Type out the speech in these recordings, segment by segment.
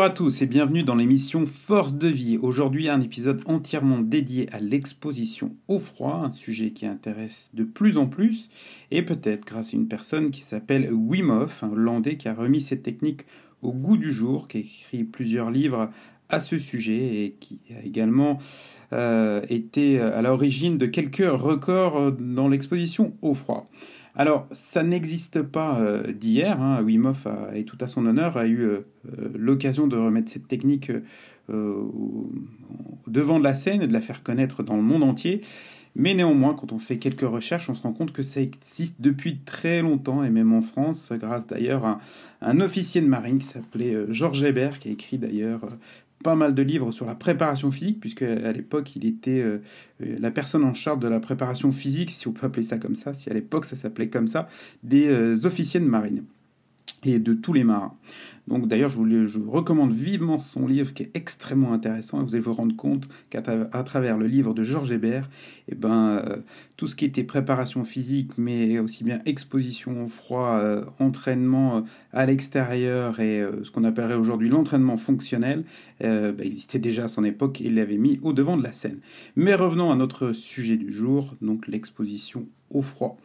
Bonjour à tous et bienvenue dans l'émission Force de vie. Aujourd'hui un épisode entièrement dédié à l'exposition au froid, un sujet qui intéresse de plus en plus et peut-être grâce à une personne qui s'appelle Wim Hof, un Hollandais qui a remis cette technique au goût du jour, qui a écrit plusieurs livres à ce sujet et qui a également euh, été à l'origine de quelques records dans l'exposition au froid. Alors, ça n'existe pas euh, d'hier. Hein. Et tout à son honneur, a eu euh, l'occasion de remettre cette technique euh, devant de la scène et de la faire connaître dans le monde entier. Mais néanmoins, quand on fait quelques recherches, on se rend compte que ça existe depuis très longtemps, et même en France, grâce d'ailleurs à un officier de marine qui s'appelait Georges Hébert, qui a écrit d'ailleurs pas mal de livres sur la préparation physique, puisque à l'époque, il était euh, euh, la personne en charge de la préparation physique, si on peut appeler ça comme ça, si à l'époque ça s'appelait comme ça, des euh, officiers de marine et de tous les marins. Donc d'ailleurs, je vous, recommande vivement son livre qui est extrêmement intéressant et vous allez vous rendre compte qu'à travers le livre de Georges Hébert, eh ben, euh, tout ce qui était préparation physique, mais aussi bien exposition au froid, euh, entraînement euh, à l'extérieur et ce qu'on appellerait aujourd'hui l'entraînement fonctionnel, bah, existait déjà à son époque et il l'avait mis au devant de la scène. Mais revenons à notre sujet du jour, donc l'exposition au froid.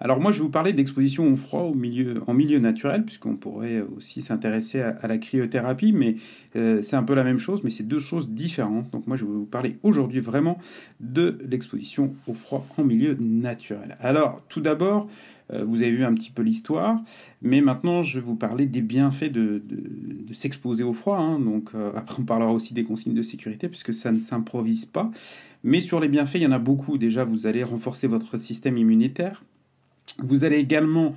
Alors moi, je vais vous parler d'exposition au froid au milieu, en milieu naturel, puisqu'on pourrait aussi s'intéresser à, la cryothérapie, mais euh, c'est un peu la même chose, mais c'est deux choses différentes. Donc moi, je vais vous parler aujourd'hui vraiment de l'exposition au froid en milieu naturel. Alors, tout d'abord, euh, vous avez vu un petit peu l'histoire, mais maintenant, je vais vous parler des bienfaits de, s'exposer au froid. Hein. Donc euh, après, on parlera aussi des consignes de sécurité, puisque ça ne s'improvise pas. Mais sur les bienfaits, il y en a beaucoup. Déjà, vous allez renforcer votre système immunitaire. Vous allez également,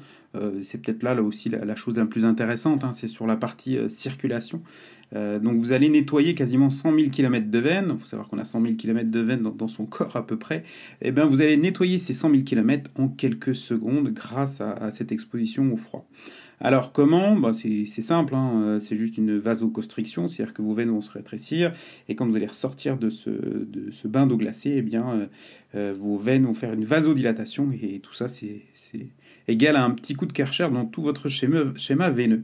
c'est peut-être là, là aussi la, chose la plus intéressante, hein, c'est sur la partie euh, circulation. Euh, donc vous allez nettoyer quasiment 100 000 km de veines. Il faut savoir qu'on a 100 000 km de veines dans, son corps à peu près. Et eh bien vous allez nettoyer ces 100 000 km en quelques secondes grâce à, cette exposition au froid. Alors comment? Bah, C'est simple, hein. c'est juste une vasoconstriction, c'est-à-dire que vos veines vont se rétrécir et quand vous allez ressortir de ce, de ce bain d'eau glacée, eh bien, vos veines vont faire une vasodilatation et tout ça c'est égal à un petit coup de Karcher dans tout votre schéma, veineux.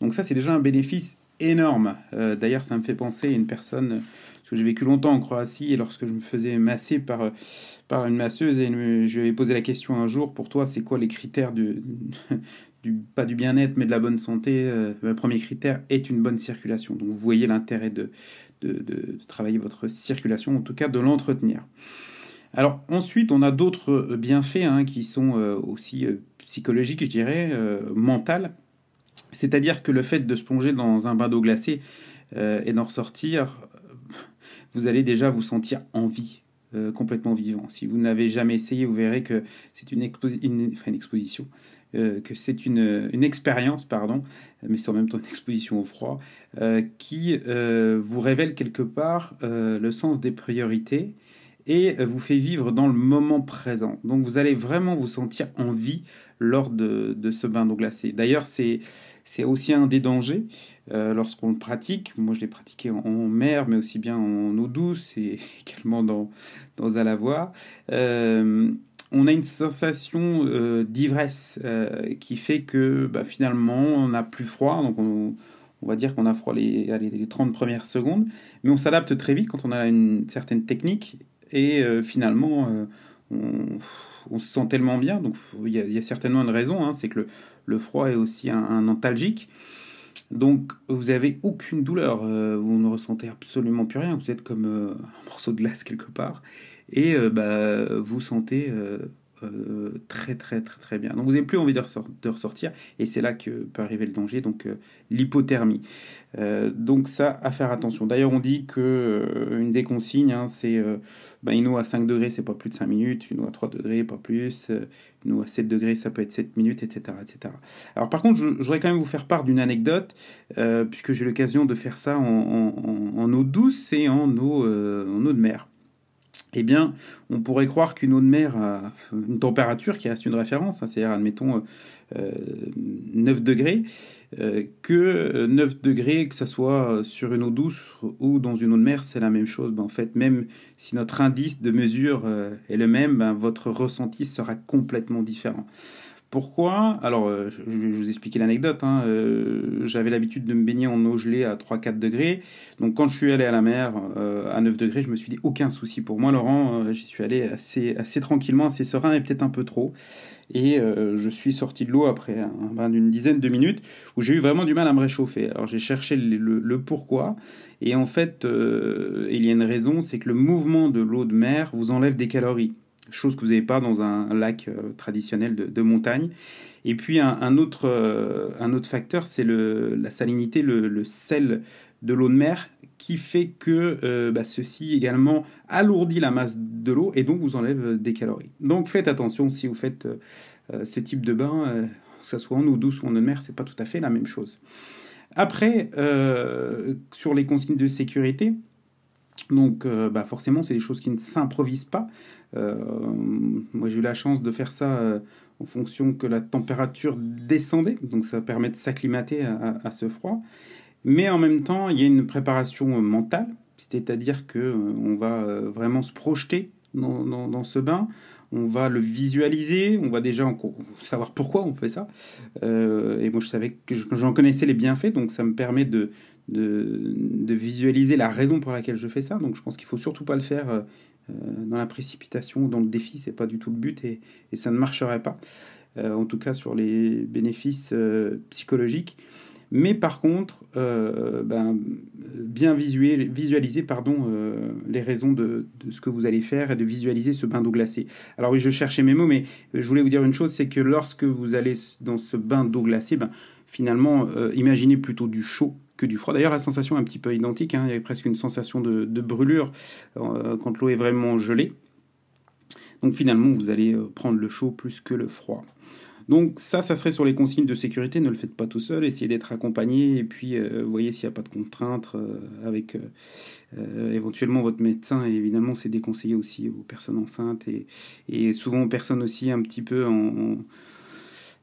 Donc ça, c'est déjà un bénéfice énorme. Euh, d'ailleurs, ça me fait penser à une personne, parce que j'ai vécu longtemps en Croatie, et lorsque je me faisais masser par, par une masseuse, et je lui ai posé la question un jour, pour toi, c'est quoi les critères du, pas du bien-être, mais de la bonne santé euh, Le premier critère est une bonne circulation. Donc vous voyez l'intérêt de, de travailler votre circulation, en tout cas de l'entretenir. Alors ensuite, on a d'autres euh, bienfaits hein, qui sont euh, aussi euh, psychologiques, je dirais, mental. C'est-à-dire que le fait de se plonger dans un bain d'eau glacée et d'en ressortir, vous allez déjà vous sentir en vie, complètement vivant. Si vous n'avez jamais essayé, vous verrez que c'est une, exposition, que c'est une, une, expérience, pardon, mais c'est en même temps une exposition au froid, qui vous révèle quelque part le sens des priorités et vous fait vivre dans le moment présent. Donc vous allez vraiment vous sentir en vie lors de, ce bain d'eau glacée. D'ailleurs, c'est, aussi un des dangers euh, lorsqu'on le pratique. Moi, je l'ai pratiqué en, mer, mais aussi bien en eau douce et également dans, dans un lavoir. Euh, on a une sensation euh, d'ivresse qui fait que bah, finalement, on n'a plus froid. Donc on, on va dire qu'on a froid les, les 30 premières secondes, mais on s'adapte très vite quand on a une certaine technique et euh, finalement, euh, on, se sent tellement bien. Donc il y, a certainement une raison, hein, c'est que le, froid est aussi un, antalgique. Donc vous avez aucune douleur, euh, vous ne ressentez absolument plus rien, vous êtes comme un morceau de glace quelque part, et bah, vous sentez très très très très bien. Donc vous n'avez plus envie de, ressortir et c'est là que peut arriver le danger, donc l'hypothermie. donc ça, à faire attention. D'ailleurs, on dit que une des consignes, hein, c'est ben, une eau à 5 degrés, c'est pas plus de 5 minutes, une eau à 3 degrés, pas plus, une eau à 7 degrés, ça peut être 7 minutes, etc. etc. Alors par contre, je, voudrais quand même vous faire part d'une anecdote, puisque j'ai l'occasion de faire ça en, eau douce et en eau, en eau de mer eh bien, on pourrait croire qu'une eau de mer a une température qui reste une référence, hein, c'est-à-dire, admettons, 9 euh, degrés, euh, que 9 degrés, que ce soit sur une eau douce ou dans une eau de mer, c'est la même chose. Ben, en fait, même si notre indice de mesure euh, est le même, ben, votre ressenti sera complètement différent. Pourquoi Alors, euh, je, vais vous expliquer l'anecdote. Hein. Euh, j'avais l'habitude de me baigner en eau gelée à 3-4 degrés. Donc, quand je suis allé à la mer euh, à 9 degrés, je me suis dit aucun souci pour moi, Laurent. J'y suis allé assez, assez tranquillement, assez serein et peut-être un peu trop. Et je suis sorti de l'eau après un bain d'une dizaine de minutes où j'ai eu vraiment du mal à me réchauffer. Alors, j'ai cherché le, le, pourquoi. Et en fait, il y a une raison c'est que le mouvement de l'eau de mer vous enlève des calories chose que vous n'avez pas dans un lac euh, traditionnel de, montagne. Et puis un, autre, euh, un autre facteur, c'est la salinité, le, sel de l'eau de mer, qui fait que euh, bah, ceci également alourdit la masse de l'eau et donc vous enlève des calories. Donc faites attention si vous faites ce type de bain, que ce soit en eau douce ou en eau de mer, c'est pas tout à fait la même chose. Après, sur les consignes de sécurité, donc bah, forcément, c'est des choses qui ne s'improvisent pas. Euh, moi, j'ai eu la chance de faire ça euh, en fonction que la température descendait, donc ça permet de s'acclimater à, ce froid. Mais en même temps, il y a une préparation mentale, c'est-à-dire que euh, on va vraiment se projeter dans, ce bain, on va le visualiser, on va déjà savoir pourquoi on fait ça. et moi, je savais que j'en connaissais les bienfaits, donc ça me permet de, de, visualiser la raison pour laquelle je fais ça. Donc, je pense qu'il faut surtout pas le faire euh, dans la précipitation, dans le défi, c'est pas du tout le but et, ça ne marcherait pas, euh, en tout cas sur les bénéfices euh, psychologiques. Mais par contre, ben, bien visualiser, les raisons de, ce que vous allez faire et de visualiser ce bain d'eau glacée. Alors oui, je cherchais mes mots, mais je voulais vous dire une chose, c'est que lorsque vous allez dans ce bain d'eau glacée, ben, finalement, imaginez plutôt du chaud que du froid. D'ailleurs, la sensation est un petit peu identique. Hein. Il y a presque une sensation de, brûlure euh, quand l'eau est vraiment gelée. Donc finalement, vous allez euh, prendre le chaud plus que le froid. Donc ça, ça serait sur les consignes de sécurité. Ne le faites pas tout seul. Essayez d'être accompagné et puis euh, voyez s'il n'y a pas de contraintes avec éventuellement votre médecin. Et évidemment, c'est déconseillé aussi aux personnes enceintes et, et souvent aux personnes aussi un petit peu en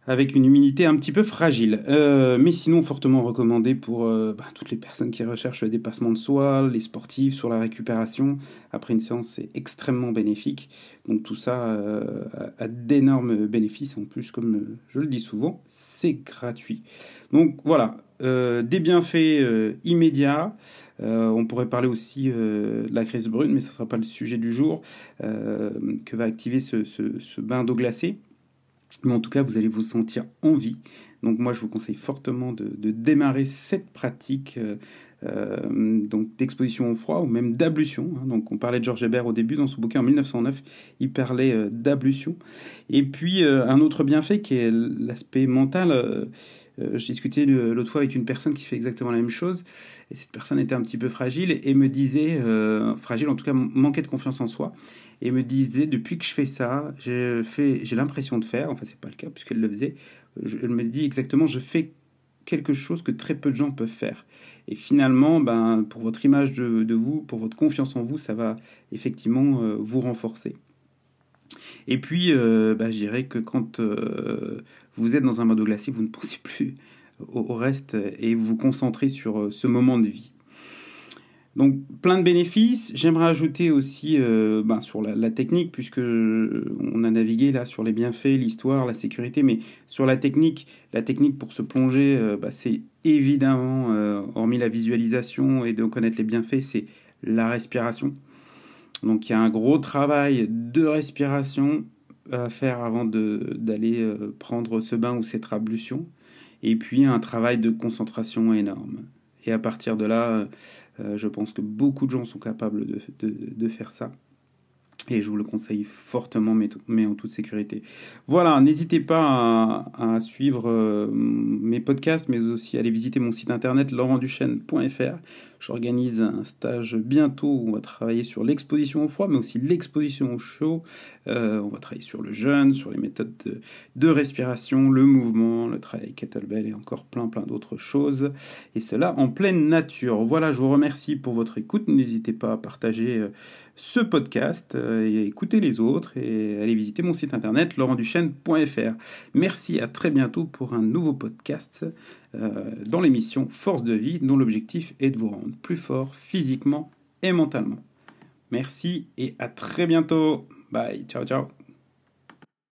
avec une immunité un petit peu fragile. Euh, mais sinon, fortement recommandé pour euh, bah, toutes les personnes qui recherchent le dépassement de soi, les sportifs, sur la récupération. Après une séance, c'est extrêmement bénéfique. Donc tout ça euh, a d'énormes bénéfices. En plus, comme je le dis souvent, c'est gratuit. Donc voilà, des bienfaits immédiats. on pourrait parler aussi de la crise brune, mais ce ne sera pas le sujet du jour, que va activer ce bain d'eau glacée? Mais en tout cas, vous allez vous sentir en vie. Donc moi, je vous conseille fortement de, démarrer cette pratique euh, euh, d'exposition au froid ou même d'ablution. Hein. Donc on parlait de Georges Hébert au début dans son bouquin en 1909, il parlait euh, d'ablution. Et puis un autre bienfait qui est l'aspect mental. Je discutais l'autre fois avec une personne qui fait exactement la même chose, et cette personne était un petit peu fragile et me disait, fragile en tout cas, manquait de confiance en soi et me disait depuis que je fais ça, j'ai l'impression de faire, enfin c'est pas le cas puisqu'elle le faisait, elle me dit exactement je fais quelque chose que très peu de gens peuvent faire. Et finalement, ben, pour votre image de, vous, pour votre confiance en vous, ça va effectivement euh, vous renforcer. Et puis, euh, ben, je dirais que quand euh, vous êtes dans un mode glacé, vous ne pensez plus au reste et vous vous concentrez sur ce moment de vie. Donc plein de bénéfices. J'aimerais ajouter aussi euh, ben, sur la, technique, puisque on a navigué là sur les bienfaits, l'histoire, la sécurité, mais sur la technique, la technique pour se plonger, euh, ben, c'est évidemment, euh, hormis la visualisation et de connaître les bienfaits, c'est la respiration. Donc il y a un gros travail de respiration à faire avant d'aller prendre ce bain ou cette ablution. Et puis un travail de concentration énorme. Et à partir de là, euh, je pense que beaucoup de gens sont capables de, faire ça. Et je vous le conseille fortement, mais, en toute sécurité. Voilà, n'hésitez pas à, suivre euh, mes podcasts, mais aussi à aller visiter mon site internet laurentduchesne.fr. J'organise un stage bientôt où on va travailler sur l'exposition au froid, mais aussi l'exposition au chaud. Euh, on va travailler sur le jeûne, sur les méthodes de, respiration, le mouvement, le travail kettlebell et encore plein plein d'autres choses. Et cela en pleine nature. Voilà, je vous remercie pour votre écoute. N'hésitez pas à partager euh, ce podcast euh, et écouter les autres et aller visiter mon site internet laurentduchesne.fr. Merci, à très bientôt pour un nouveau podcast. Euh, dans l'émission Force de vie, dont l'objectif est de vous rendre plus fort physiquement et mentalement. Merci et à très bientôt. Bye, ciao ciao.